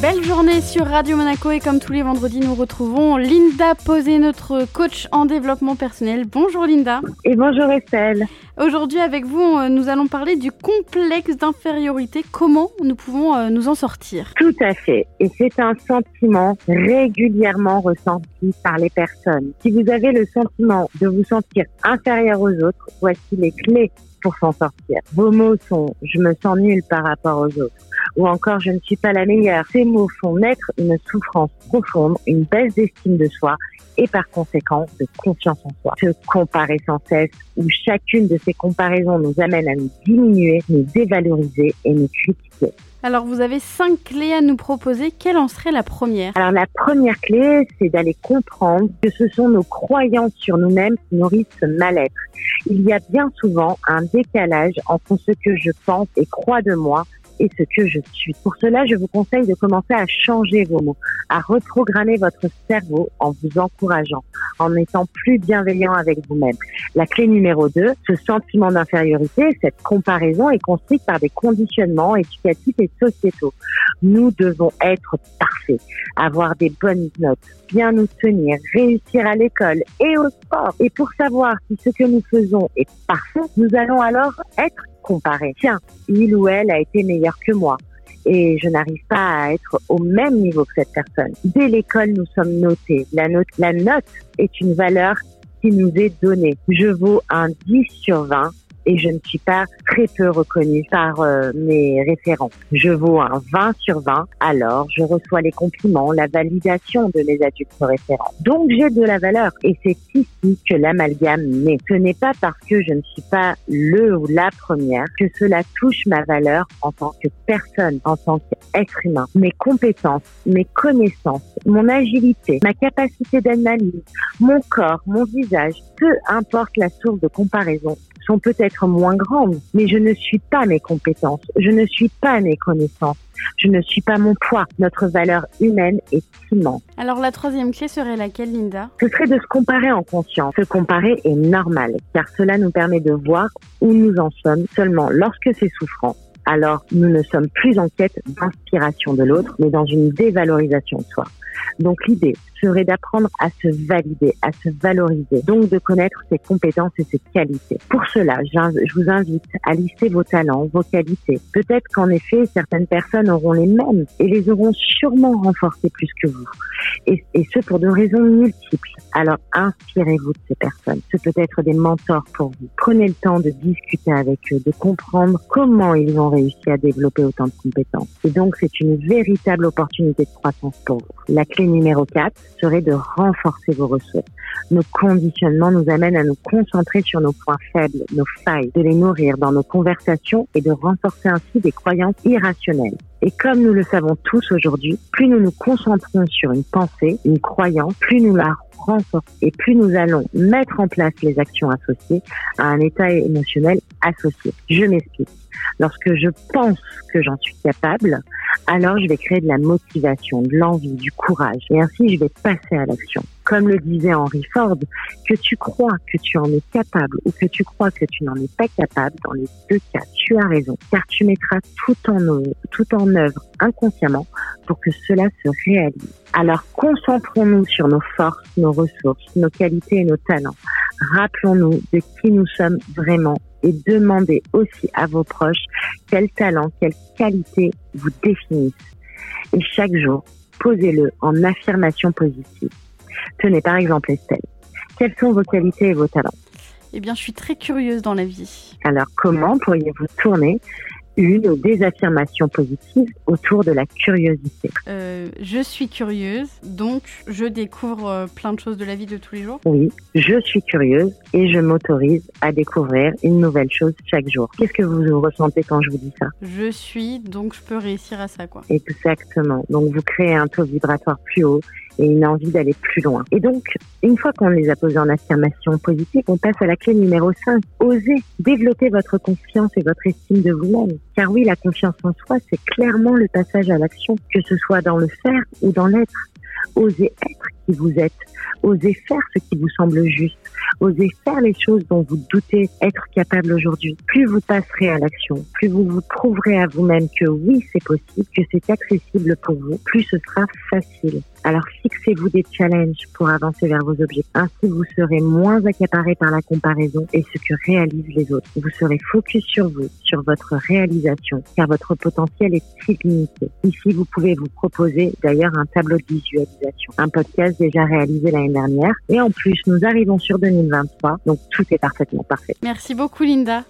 Belle journée sur Radio Monaco et comme tous les vendredis, nous retrouvons Linda Posé, notre coach en développement personnel. Bonjour Linda. Et bonjour Estelle. Aujourd'hui avec vous, euh, nous allons parler du complexe d'infériorité. Comment nous pouvons euh, nous en sortir? Tout à fait. Et c'est un sentiment régulièrement ressenti par les personnes. Si vous avez le sentiment de vous sentir inférieur aux autres, voici les clés pour s'en sortir. Vos mots sont je me sens nul par rapport aux autres ou encore je ne suis pas la meilleure. Ces mots font naître une souffrance profonde, une baisse d'estime de soi et par conséquent de confiance en soi. Se comparer sans cesse, où chacune de ces comparaisons nous amène à nous diminuer, nous dévaloriser et nous critiquer. Alors vous avez cinq clés à nous proposer. Quelle en serait la première? Alors la première clé, c'est d'aller comprendre que ce sont nos croyances sur nous-mêmes qui nourrissent ce mal-être. Il y a bien souvent un décalage entre ce que je pense et crois de moi et ce que je suis. Pour cela, je vous conseille de commencer à changer vos mots, à reprogrammer votre cerveau en vous encourageant, en étant plus bienveillant avec vous-même. La clé numéro 2, ce sentiment d'infériorité, cette comparaison est construite par des conditionnements éducatifs et sociétaux. Nous devons être parfaits, avoir des bonnes notes, bien nous tenir, réussir à l'école et au sport. Et pour savoir si ce que nous faisons est parfait, nous allons alors être comparer. Tiens, il ou elle a été meilleur que moi et je n'arrive pas à être au même niveau que cette personne. Dès l'école, nous sommes notés. La note, la note est une valeur qui nous est donnée. Je vaux un 10 sur 20 et je ne suis pas très peu reconnue par euh, mes référents. Je vaux un 20 sur 20, alors je reçois les compliments, la validation de mes adultes référents. Donc j'ai de la valeur et c'est ici que l'amalgame naît. Ce n'est pas parce que je ne suis pas le ou la première que cela touche ma valeur en tant que personne, en tant qu'être humain. Mes compétences, mes connaissances, mon agilité, ma capacité d'analyse, mon corps, mon visage, peu importe la source de comparaison, sont peut-être moins grandes, mais je ne suis pas mes compétences, je ne suis pas mes connaissances, je ne suis pas mon poids. Notre valeur humaine est immense. Alors la troisième clé serait laquelle, Linda? Ce serait de se comparer en conscience. Se comparer est normal, car cela nous permet de voir où nous en sommes seulement lorsque c'est souffrant alors nous ne sommes plus en quête d'inspiration de l'autre, mais dans une dévalorisation de soi. Donc l'idée serait d'apprendre à se valider, à se valoriser, donc de connaître ses compétences et ses qualités. Pour cela, je vous invite à lister vos talents, vos qualités. Peut-être qu'en effet, certaines personnes auront les mêmes et les auront sûrement renforcées plus que vous. Et, ce, pour de raisons multiples. Alors, inspirez-vous de ces personnes. Ce peut être des mentors pour vous. Prenez le temps de discuter avec eux, de comprendre comment ils ont réussi à développer autant de compétences. Et donc, c'est une véritable opportunité de croissance pour vous. Clé numéro 4 serait de renforcer vos ressources. Nos conditionnements nous amènent à nous concentrer sur nos points faibles, nos failles, de les nourrir dans nos conversations et de renforcer ainsi des croyances irrationnelles. Et comme nous le savons tous aujourd'hui, plus nous nous concentrons sur une pensée, une croyance, plus nous la renforçons et plus nous allons mettre en place les actions associées à un état émotionnel associé. Je m'explique. Lorsque je pense que j'en suis capable, alors je vais créer de la motivation, de l'envie, du courage. Et ainsi, je vais passer à l'action. Comme le disait Henry Ford, que tu crois que tu en es capable ou que tu crois que tu n'en es pas capable, dans les deux cas, tu as raison, car tu mettras tout en, œuvre inconsciemment pour que cela se réalise. Alors concentrons-nous sur nos forces, nos ressources, nos qualités et nos talents. Rappelons-nous de qui nous sommes vraiment et demandez aussi à vos proches quel talent, quelle qualité vous définissent. Et chaque jour, posez-le en affirmation positive. Tenez par exemple Estelle. Quelles sont vos qualités et vos talents? Eh bien, je suis très curieuse dans la vie. Alors, comment pourriez-vous tourner une ou des affirmations positives autour de la curiosité. Euh, je suis curieuse, donc je découvre euh, plein de choses de la vie de tous les jours. Oui, je suis curieuse et je m'autorise à découvrir une nouvelle chose chaque jour. Qu'est-ce que vous ressentez quand je vous dis ça? Je suis, donc je peux réussir à ça, quoi. Exactement. Donc vous créez un taux vibratoire plus haut et une envie d'aller plus loin. Et donc, une fois qu'on les a posés en affirmation positive, on passe à la clé numéro 5. Osez développer votre confiance et votre estime de vous-même. Car oui, la confiance en soi, c'est clairement le passage à l'action, que ce soit dans le faire ou dans l'être. Osez être vous êtes. Osez faire ce qui vous semble juste. Osez faire les choses dont vous doutez être capable aujourd'hui. Plus vous passerez à l'action, plus vous vous prouverez à vous-même que oui, c'est possible, que c'est accessible pour vous, plus ce sera facile. Alors fixez-vous des challenges pour avancer vers vos objectifs. Ainsi, vous serez moins accaparé par la comparaison et ce que réalisent les autres. Vous serez focus sur vous, sur votre réalisation, car votre potentiel est illimité. Ici, vous pouvez vous proposer d'ailleurs un tableau de visualisation, un podcast déjà réalisé l'année dernière. Et en plus, nous arrivons sur 2023, donc tout est parfaitement parfait. Merci beaucoup Linda.